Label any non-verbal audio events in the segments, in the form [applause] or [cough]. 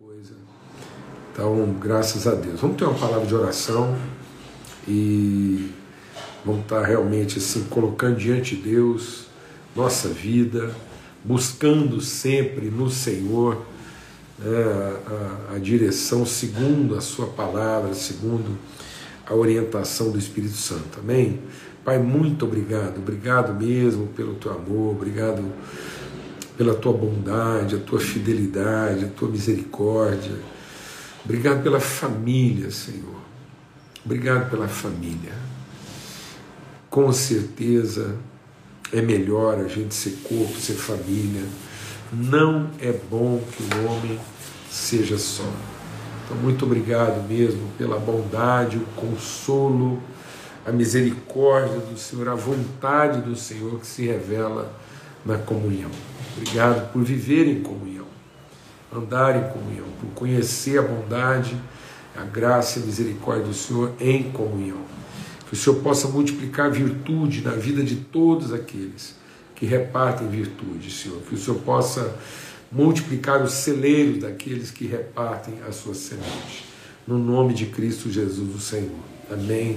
coisa. Então, graças a Deus. Vamos ter uma palavra de oração e vamos estar realmente assim colocando diante de Deus nossa vida, buscando sempre no Senhor né, a, a, a direção segundo a Sua palavra, segundo a orientação do Espírito Santo. Amém? Pai, muito obrigado, obrigado mesmo pelo teu amor, obrigado pela tua bondade, a tua fidelidade, a tua misericórdia. Obrigado pela família, Senhor. Obrigado pela família. Com certeza é melhor a gente ser corpo, ser família. Não é bom que o homem seja só. Então, muito obrigado mesmo pela bondade, o consolo, a misericórdia do Senhor, a vontade do Senhor que se revela na comunhão. Obrigado por viver em comunhão, andar em comunhão, por conhecer a bondade, a graça e a misericórdia do Senhor em comunhão. Que o Senhor possa multiplicar virtude na vida de todos aqueles que repartem virtude, Senhor. Que o Senhor possa multiplicar os celeiros daqueles que repartem a sua semente. No nome de Cristo Jesus, o Senhor. Amém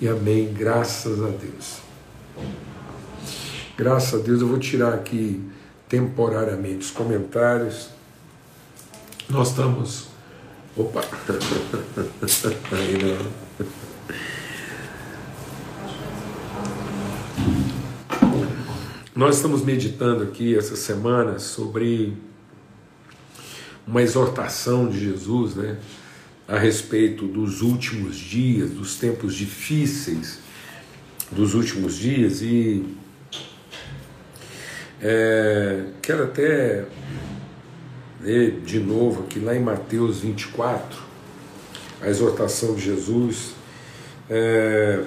e amém. Graças a Deus. Graças a Deus, eu vou tirar aqui temporariamente os comentários. Nós estamos. Opa! [laughs] Aí não. Nós estamos meditando aqui essa semana sobre uma exortação de Jesus, né, a respeito dos últimos dias, dos tempos difíceis dos últimos dias e é, quero até ler de novo aqui lá em Mateus 24, a exortação de Jesus. É,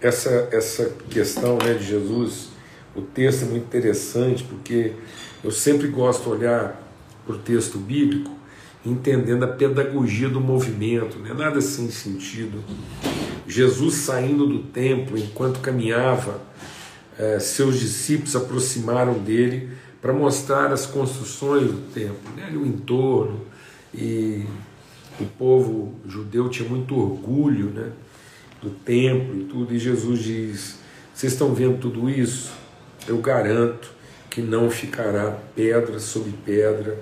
essa, essa questão né, de Jesus, o texto é muito interessante porque eu sempre gosto de olhar para o texto bíblico entendendo a pedagogia do movimento, não é nada sem sentido. Jesus saindo do templo enquanto caminhava é, seus discípulos aproximaram dele para mostrar as construções do templo, né, o entorno, e o povo judeu tinha muito orgulho né, do templo e tudo, e Jesus diz: Vocês estão vendo tudo isso? Eu garanto que não ficará pedra sobre pedra,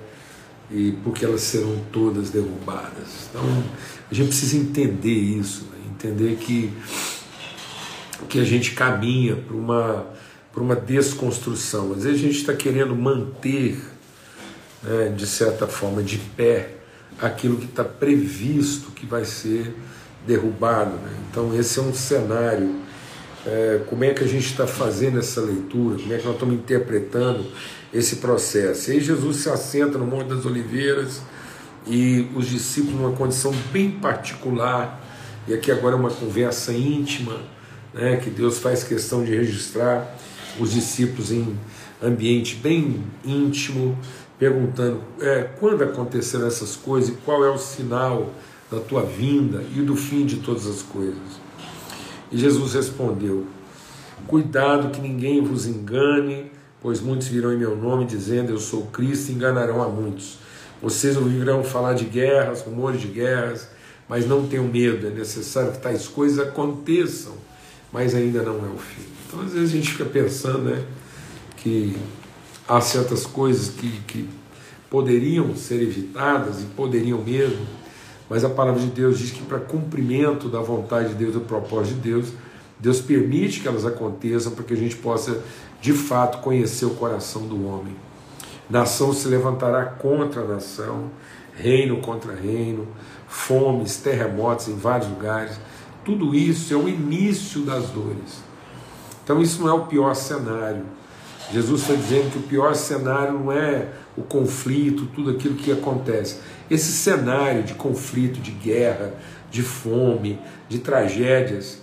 e porque elas serão todas derrubadas. Então a gente precisa entender isso, né, entender que que a gente caminha para uma, para uma desconstrução. Às vezes a gente está querendo manter, né, de certa forma, de pé aquilo que está previsto que vai ser derrubado. Né? Então, esse é um cenário. É, como é que a gente está fazendo essa leitura? Como é que nós estamos interpretando esse processo? E aí, Jesus se assenta no Monte das Oliveiras e os discípulos, numa condição bem particular, e aqui agora é uma conversa íntima né, que Deus faz questão de registrar os discípulos em ambiente bem íntimo, perguntando é, quando aconteceram essas coisas e qual é o sinal da tua vinda e do fim de todas as coisas. E Jesus respondeu: Cuidado que ninguém vos engane, pois muitos virão em meu nome dizendo eu sou Cristo e enganarão a muitos. Vocês ouvirão falar de guerras, rumores de guerras, mas não tenham medo, é necessário que tais coisas aconteçam mas ainda não é o fim. Então, às vezes, a gente fica pensando né, que há certas coisas que, que poderiam ser evitadas e poderiam mesmo, mas a palavra de Deus diz que, para cumprimento da vontade de Deus, do propósito de Deus, Deus permite que elas aconteçam para que a gente possa, de fato, conhecer o coração do homem. Nação se levantará contra nação, reino contra reino, fomes, terremotos em vários lugares tudo isso é o início das dores. Então, isso não é o pior cenário. Jesus está dizendo que o pior cenário não é o conflito, tudo aquilo que acontece. Esse cenário de conflito, de guerra, de fome, de tragédias,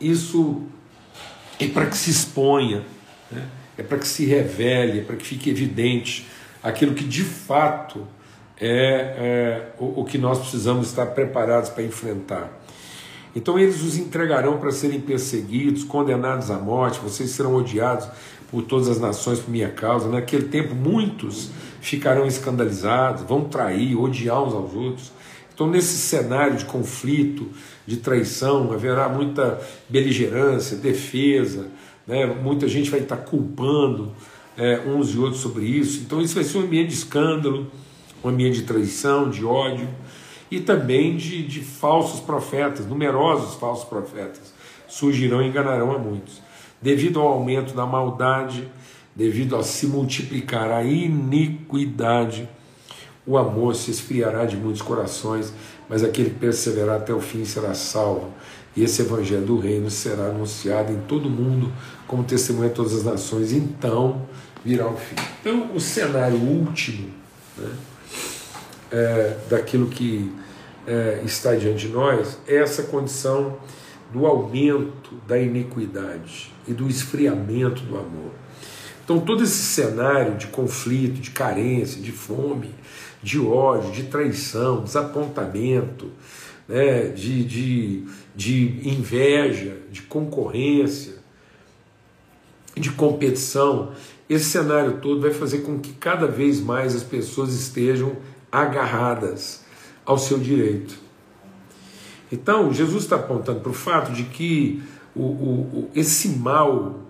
isso é para que se exponha, né? é para que se revele, é para que fique evidente aquilo que de fato é, é o, o que nós precisamos estar preparados para enfrentar. Então eles os entregarão para serem perseguidos, condenados à morte, vocês serão odiados por todas as nações por minha causa. Naquele tempo, muitos ficarão escandalizados, vão trair, odiar uns aos outros. Então, nesse cenário de conflito, de traição, haverá muita beligerância, defesa, né? muita gente vai estar culpando é, uns e outros sobre isso. Então, isso vai ser um ambiente de escândalo, um ambiente de traição, de ódio e também de, de falsos profetas, numerosos falsos profetas surgirão e enganarão a muitos. Devido ao aumento da maldade, devido a se multiplicar a iniquidade, o amor se esfriará de muitos corações, mas aquele que perseverar até o fim será salvo. E esse evangelho do reino será anunciado em todo o mundo como testemunha a todas as nações. Então virá o fim. Então, o cenário último né, é, daquilo que é, está diante de nós é essa condição do aumento da iniquidade e do esfriamento do amor. Então, todo esse cenário de conflito, de carência, de fome, de ódio, de traição, desapontamento, né, de, de, de inveja, de concorrência, de competição, esse cenário todo vai fazer com que cada vez mais as pessoas estejam agarradas ao seu direito. Então, Jesus está apontando para o fato de que o, o, esse mal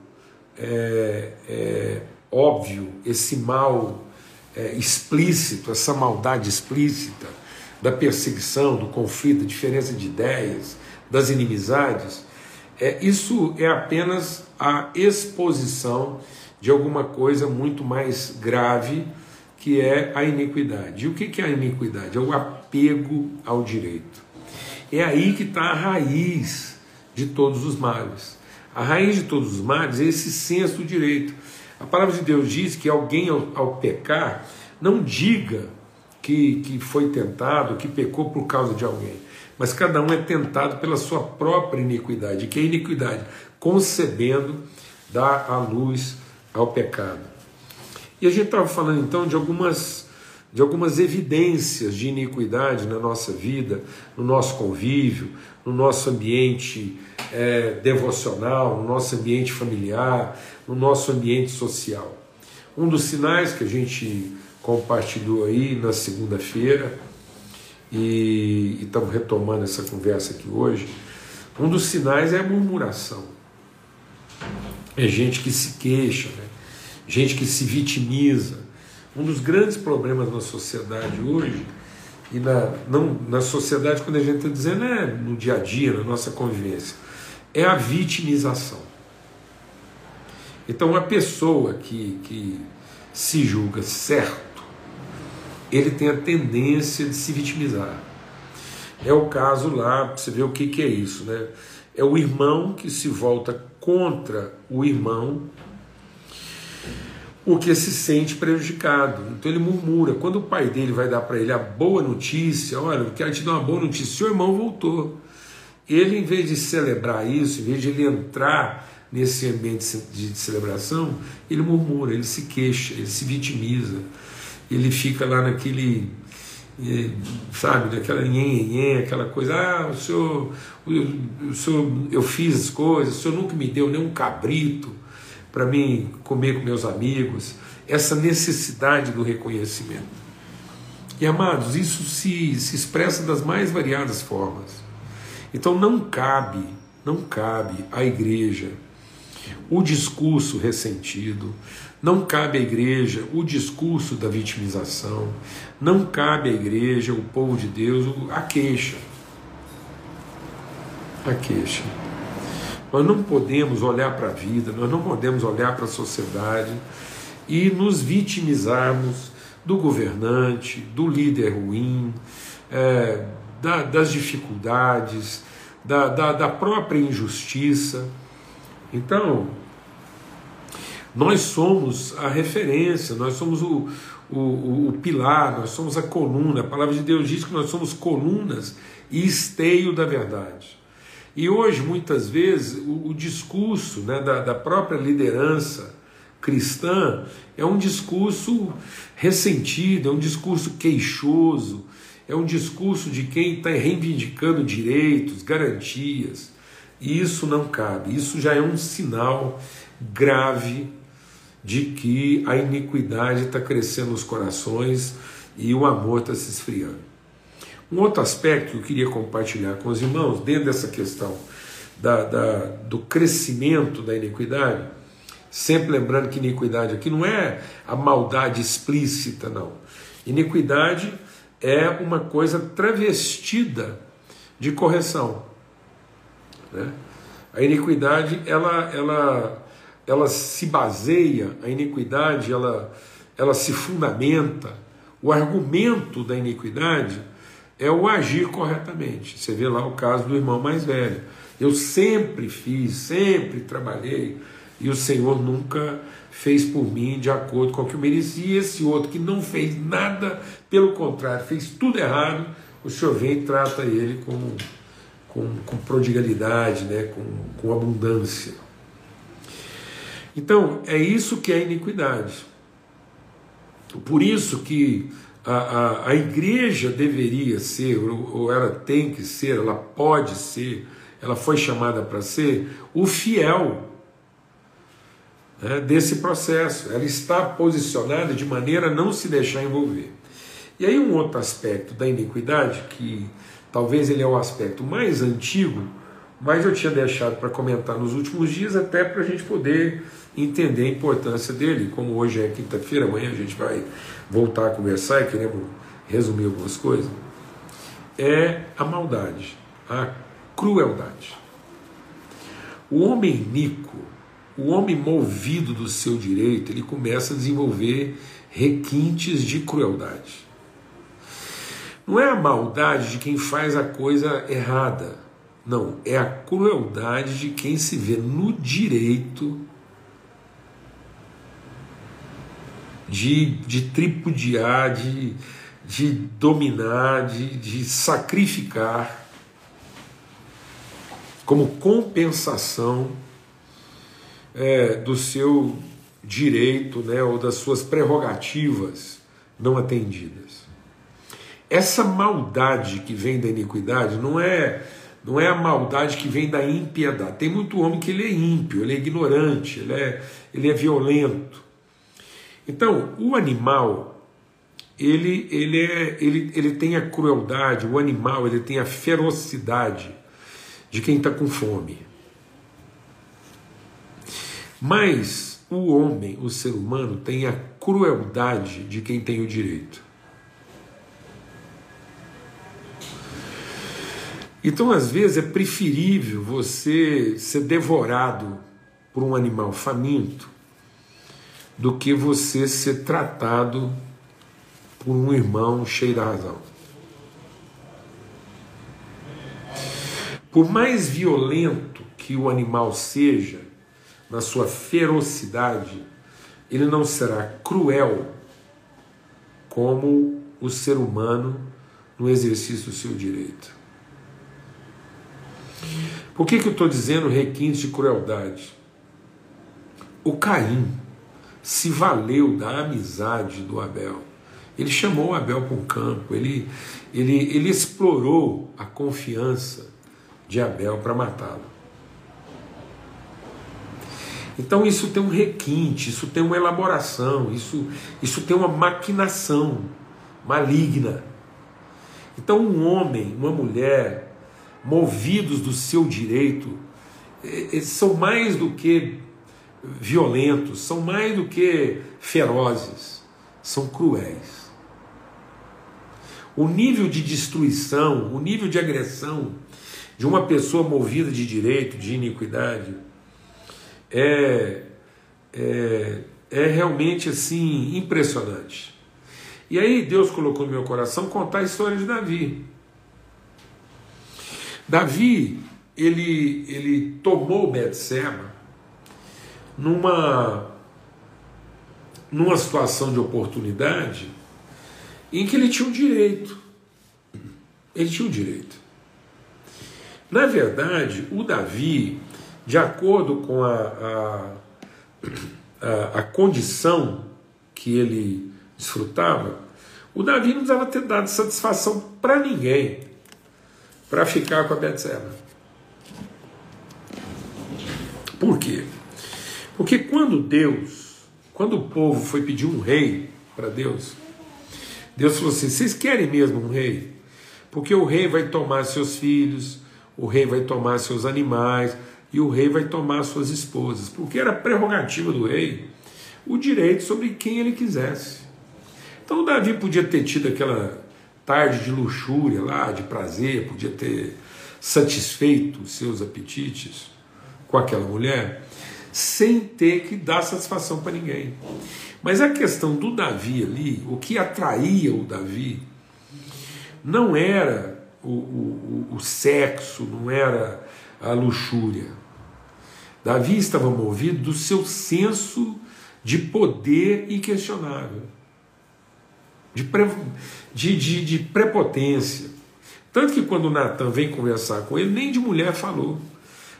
é, é, óbvio, esse mal é, explícito, essa maldade explícita da perseguição, do conflito, da diferença de ideias, das inimizades, é, isso é apenas a exposição de alguma coisa muito mais grave que é a iniquidade. E o que é a iniquidade? É o apego ao direito. É aí que está a raiz de todos os males. A raiz de todos os males é esse senso do direito. A palavra de Deus diz que alguém, ao, ao pecar, não diga que, que foi tentado, que pecou por causa de alguém, mas cada um é tentado pela sua própria iniquidade, que é iniquidade, concebendo, dá a luz ao pecado. E a gente estava falando então de algumas, de algumas evidências de iniquidade na nossa vida, no nosso convívio, no nosso ambiente é, devocional, no nosso ambiente familiar, no nosso ambiente social. Um dos sinais que a gente compartilhou aí na segunda-feira, e estamos retomando essa conversa aqui hoje, um dos sinais é a murmuração. É gente que se queixa, né? Gente que se vitimiza. Um dos grandes problemas na sociedade hoje, e na, não, na sociedade, quando a gente está dizendo, é no dia a dia, na nossa convivência, é a vitimização. Então, a pessoa que, que se julga certo, ele tem a tendência de se vitimizar. É o caso lá, você vê o que, que é isso, né? É o irmão que se volta contra o irmão porque se sente prejudicado. Então ele murmura. Quando o pai dele vai dar para ele a boa notícia, olha, eu quero te dar uma boa notícia, seu irmão voltou. Ele, em vez de celebrar isso, em vez de ele entrar nesse ambiente de celebração, ele murmura, ele se queixa, ele se vitimiza, ele fica lá naquele, eh, sabe, naquela nhen, aquela coisa, ah, o senhor, o, o senhor, eu fiz as coisas, o senhor nunca me deu nem um cabrito, para mim comer com meus amigos, essa necessidade do reconhecimento. E amados, isso se, se expressa das mais variadas formas. Então não cabe, não cabe à igreja o discurso ressentido, não cabe à igreja o discurso da vitimização, não cabe à igreja, o povo de Deus, a queixa. A queixa. Nós não podemos olhar para a vida, nós não podemos olhar para a sociedade e nos vitimizarmos do governante, do líder ruim, é, da, das dificuldades, da, da, da própria injustiça. Então, nós somos a referência, nós somos o, o, o, o, pilar, nós somos a coluna. A palavra de Deus diz que nós somos colunas e esteio da verdade. E hoje, muitas vezes, o, o discurso né, da, da própria liderança cristã é um discurso ressentido, é um discurso queixoso, é um discurso de quem está reivindicando direitos, garantias. E isso não cabe, isso já é um sinal grave de que a iniquidade está crescendo nos corações e o amor está se esfriando. Um outro aspecto que eu queria compartilhar com os irmãos, dentro dessa questão da, da, do crescimento da iniquidade, sempre lembrando que iniquidade aqui não é a maldade explícita, não. Iniquidade é uma coisa travestida de correção. Né? A iniquidade, ela, ela, ela se baseia, a iniquidade, ela, ela se fundamenta. O argumento da iniquidade é o agir corretamente. Você vê lá o caso do irmão mais velho. Eu sempre fiz, sempre trabalhei, e o Senhor nunca fez por mim de acordo com o que eu merecia. Esse outro que não fez nada, pelo contrário, fez tudo errado, o Senhor vem e trata ele com com, com prodigalidade, né? com, com abundância. Então, é isso que é iniquidade. Por isso que a, a, a igreja deveria ser, ou ela tem que ser, ela pode ser, ela foi chamada para ser o fiel né, desse processo. Ela está posicionada de maneira a não se deixar envolver. E aí, um outro aspecto da iniquidade que Talvez ele é o aspecto mais antigo, mas eu tinha deixado para comentar nos últimos dias, até para a gente poder entender a importância dele. Como hoje é quinta-feira, amanhã a gente vai voltar a conversar e queremos resumir algumas coisas. É a maldade, a crueldade. O homem iníquo, o homem movido do seu direito, ele começa a desenvolver requintes de crueldade. Não é a maldade de quem faz a coisa errada. Não, é a crueldade de quem se vê no direito de, de tripudiar, de, de dominar, de, de sacrificar como compensação é, do seu direito né, ou das suas prerrogativas não atendidas. Essa maldade que vem da iniquidade não é não é a maldade que vem da impiedade. Tem muito homem que ele é ímpio, ele é ignorante, ele é, ele é violento. Então, o animal, ele, ele, é, ele, ele tem a crueldade, o animal ele tem a ferocidade de quem está com fome. Mas o homem, o ser humano, tem a crueldade de quem tem o direito. Então, às vezes, é preferível você ser devorado por um animal faminto do que você ser tratado por um irmão cheio da razão. Por mais violento que o animal seja, na sua ferocidade, ele não será cruel como o ser humano no exercício do seu direito. Por que, que eu estou dizendo requinte de crueldade? O Caim se valeu da amizade do Abel. Ele chamou Abel para um campo, ele, ele, ele explorou a confiança de Abel para matá-lo. Então isso tem um requinte, isso tem uma elaboração, isso, isso tem uma maquinação maligna. Então um homem, uma mulher, movidos do seu direito, são mais do que violentos, são mais do que ferozes, são cruéis. O nível de destruição, o nível de agressão de uma pessoa movida de direito, de iniquidade, é, é, é realmente assim impressionante. E aí Deus colocou no meu coração contar a história de Davi. Davi, ele, ele tomou Betseba numa, numa situação de oportunidade em que ele tinha o direito. Ele tinha o direito. Na verdade, o Davi, de acordo com a, a, a, a condição que ele desfrutava, o Davi não precisava ter dado satisfação para ninguém para ficar com a Betseba. Por quê? Porque quando Deus Quando o povo foi pedir um rei para Deus, Deus falou assim: vocês querem mesmo um rei? Porque o rei vai tomar seus filhos, o rei vai tomar seus animais e o rei vai tomar suas esposas, porque era prerrogativa do rei o direito sobre quem ele quisesse. Então Davi podia ter tido aquela tarde de luxúria lá, de prazer, podia ter satisfeito os seus apetites com aquela mulher, sem ter que dar satisfação para ninguém. Mas a questão do Davi ali, o que atraía o Davi, não era o, o, o sexo, não era a luxúria. Davi estava movido do seu senso de poder inquestionável, de, pre, de, de, de prepotência. Tanto que quando Natan vem conversar com ele, nem de mulher falou.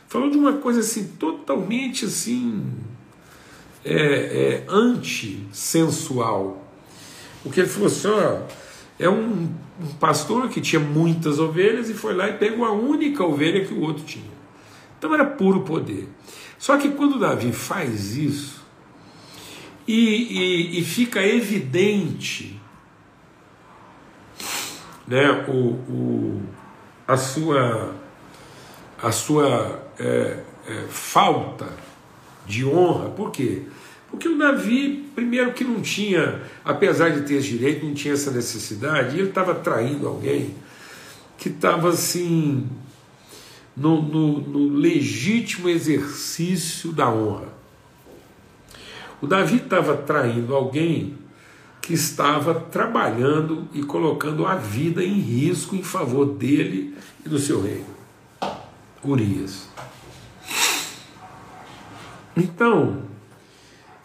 Falou de uma coisa assim, totalmente assim, é, é, antissensual. Porque ele falou assim: ó, é um, um pastor que tinha muitas ovelhas e foi lá e pegou a única ovelha que o outro tinha. Então era puro poder. Só que quando Davi faz isso, e, e, e fica evidente né, o, o, a sua, a sua é, é, falta de honra. Por quê? Porque o Davi, primeiro que não tinha, apesar de ter esse direito, não tinha essa necessidade, e ele estava traindo alguém que estava assim no, no, no legítimo exercício da honra. O Davi estava traindo alguém que estava trabalhando e colocando a vida em risco em favor dele e do seu reino. Urias. Então,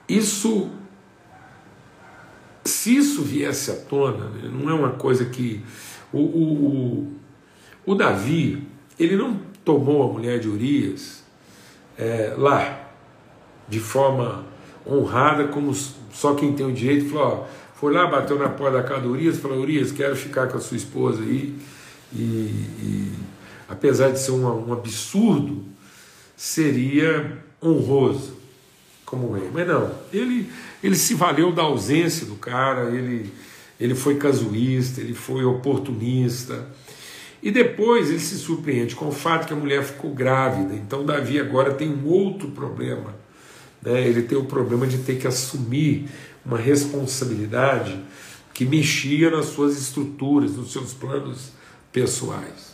isso, se isso viesse à tona, né, não é uma coisa que. O, o, o, Davi, ele não tomou a mulher de Urias é, lá, de forma honrada, como só quem tem o direito, falou, ó, foi lá, bateu na porta da casa do Urias, falou, Urias, quero ficar com a sua esposa aí, e, e apesar de ser um, um absurdo, seria honroso como rei. Mas não, ele, ele se valeu da ausência do cara, ele, ele foi casuísta, ele foi oportunista. E depois ele se surpreende com o fato que a mulher ficou grávida. Então Davi agora tem um outro problema né, ele tem o problema de ter que assumir uma responsabilidade que mexia nas suas estruturas, nos seus planos pessoais.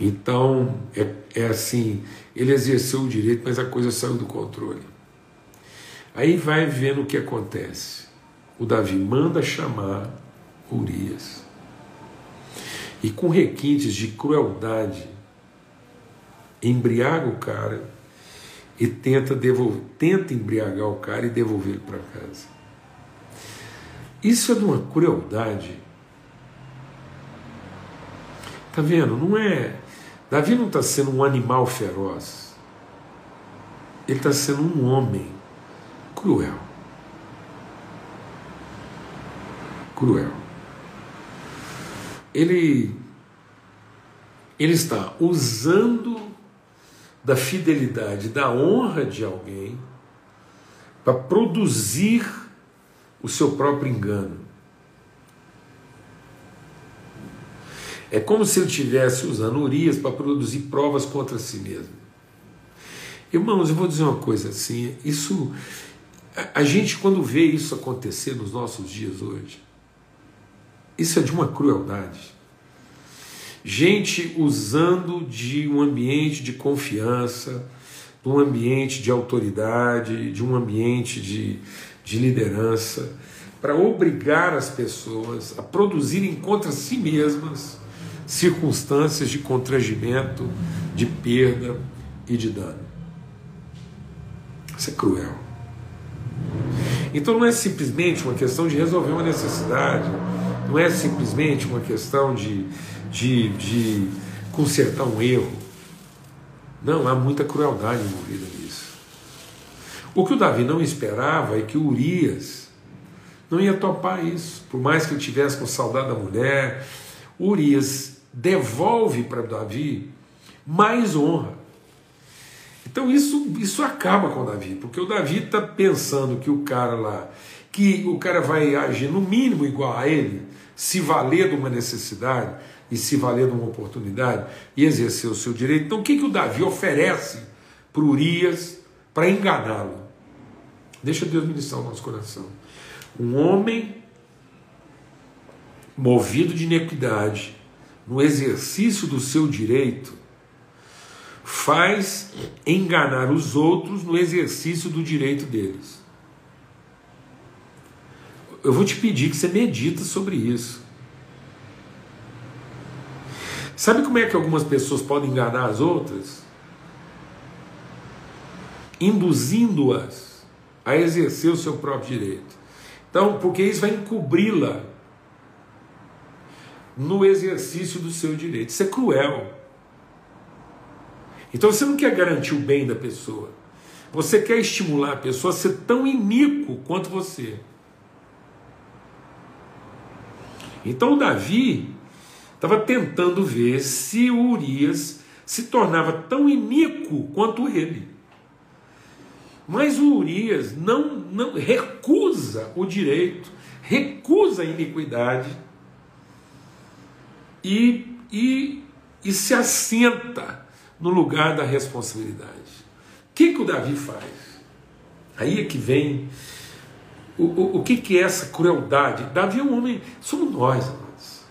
Então, é, é assim, ele exerceu o direito, mas a coisa saiu do controle. Aí vai vendo o que acontece. O Davi manda chamar Urias. E com requintes de crueldade, embriaga o cara e tenta, devolver, tenta embriagar o cara e devolver ele para casa. Isso é de uma crueldade. Tá vendo? Não é. Davi não está sendo um animal feroz. Ele está sendo um homem cruel. Cruel. Ele, ele está usando da fidelidade, da honra de alguém para produzir o seu próprio engano. É como se ele estivesse usando Urias para produzir provas contra si mesmo. Irmãos, eu vou dizer uma coisa assim: isso, a, gente quando vê isso acontecer nos nossos dias hoje, isso é de uma crueldade gente usando de um ambiente de confiança, de um ambiente de autoridade, de um ambiente de, de liderança, para obrigar as pessoas a produzirem contra si mesmas circunstâncias de constrangimento, de perda e de dano. Isso é cruel. Então não é simplesmente uma questão de resolver uma necessidade, não é simplesmente uma questão de de, de consertar um erro. Não, há muita crueldade envolvida nisso. O que o Davi não esperava é que Urias não ia topar isso. Por mais que ele tivesse com saudade da mulher, Urias devolve para Davi mais honra. Então isso, isso acaba com o Davi, porque o Davi está pensando que o cara lá, que o cara vai agir no mínimo igual a ele, se valer de uma necessidade e se valer de uma oportunidade e exercer o seu direito. Então o que, que o Davi oferece para Urias para enganá-lo? Deixa Deus ministrar o nosso coração. Um homem movido de iniquidade, no exercício do seu direito, faz enganar os outros no exercício do direito deles. Eu vou te pedir que você medita sobre isso. Sabe como é que algumas pessoas podem enganar as outras? Induzindo-as a exercer o seu próprio direito. Então, porque isso vai encobri-la no exercício do seu direito. Isso é cruel. Então você não quer garantir o bem da pessoa. Você quer estimular a pessoa a ser tão iníquo quanto você. Então Davi estava tentando ver se o Urias se tornava tão iníquo quanto ele. Mas o Urias não, não recusa o direito, recusa a iniquidade e, e, e se assenta no lugar da responsabilidade. O que, que o Davi faz? Aí é que vem o, o, o que, que é essa crueldade. Davi é um homem, somos nós, amados.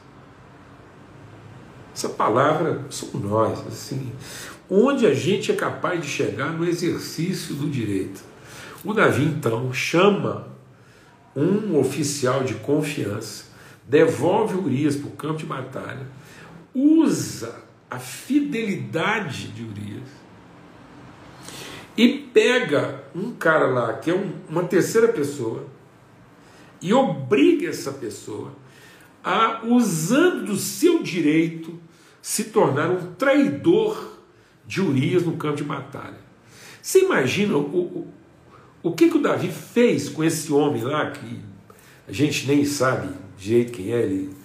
Essa palavra somos nós, assim, onde a gente é capaz de chegar no exercício do direito. O Davi então chama um oficial de confiança, devolve Urias para o campo de batalha, usa a fidelidade de Urias e pega um cara lá que é um, uma terceira pessoa e obriga essa pessoa a, usando do seu direito, se tornar um traidor de Urias no campo de batalha. Você imagina o, o, o que, que o Davi fez com esse homem lá, que a gente nem sabe direito quem é, ele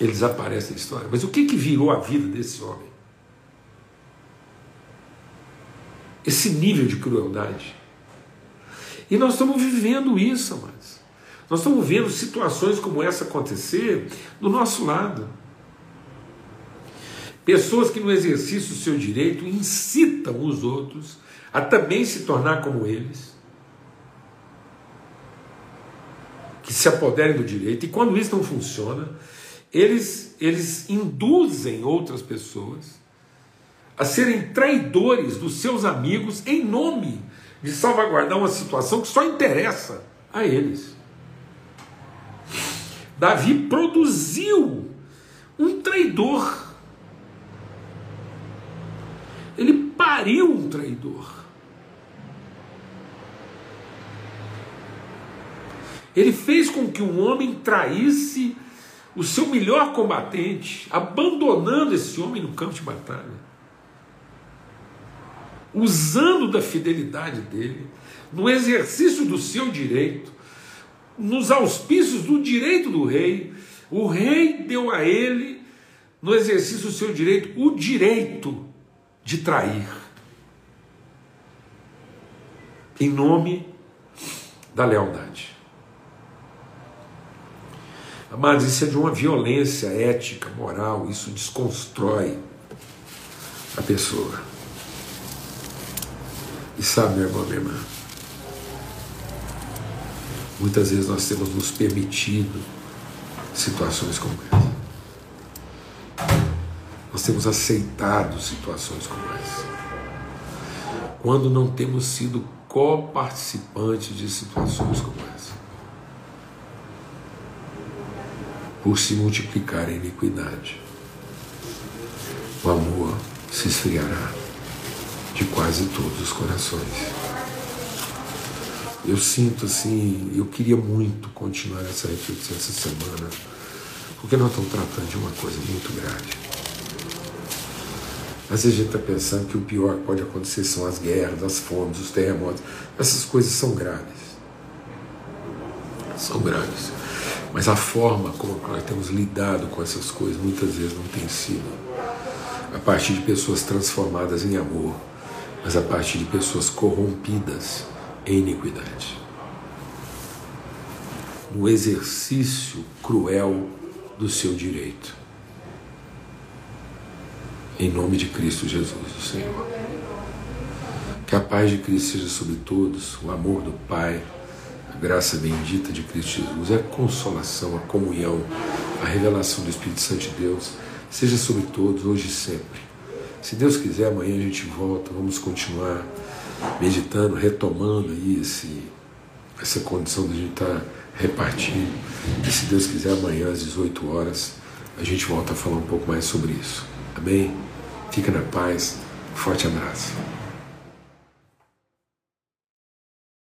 ele desaparece da história. Mas o que, que virou a vida desse homem? Esse nível de crueldade. E nós estamos vivendo isso, mas nós estamos vendo situações como essa acontecer do nosso lado. Pessoas que no exercício do seu direito incitam os outros a também se tornar como eles, que se apoderem do direito, e quando isso não funciona, eles, eles induzem outras pessoas a serem traidores dos seus amigos em nome de salvaguardar uma situação que só interessa a eles. Davi produziu um traidor. Ele pariu um traidor. Ele fez com que um homem traísse o seu melhor combatente, abandonando esse homem no campo de batalha, usando da fidelidade dele, no exercício do seu direito, nos auspícios do direito do rei, o rei deu a ele, no exercício do seu direito, o direito de trair. Em nome da lealdade. Amados, isso é de uma violência ética, moral, isso desconstrói a pessoa. E sabe, meu irmão, minha irmã, muitas vezes nós temos nos permitido situações como essa. Nós temos aceitado situações como essa. Quando não temos sido coparticipantes de situações como essa. Por se multiplicar a iniquidade. O amor se esfriará de quase todos os corações. Eu sinto assim, eu queria muito continuar essa reflexão essa semana, porque nós estamos tratando de uma coisa muito grave. Às vezes a gente está pensando que o pior que pode acontecer são as guerras, as fomes, os terremotos. Essas coisas são graves. São graves. Mas a forma como nós temos lidado com essas coisas muitas vezes não tem sido a partir de pessoas transformadas em amor, mas a partir de pessoas corrompidas em iniquidade. No exercício cruel do seu direito. Em nome de Cristo Jesus, o Senhor. Que a paz de Cristo seja sobre todos, o amor do Pai, graça bendita de Cristo Jesus, a consolação, a comunhão, a revelação do Espírito Santo de Deus, seja sobre todos, hoje e sempre. Se Deus quiser, amanhã a gente volta, vamos continuar meditando, retomando aí esse, essa condição de a gente estar tá repartindo. E se Deus quiser, amanhã às 18 horas a gente volta a falar um pouco mais sobre isso. Amém? Fica na paz. Forte abraço.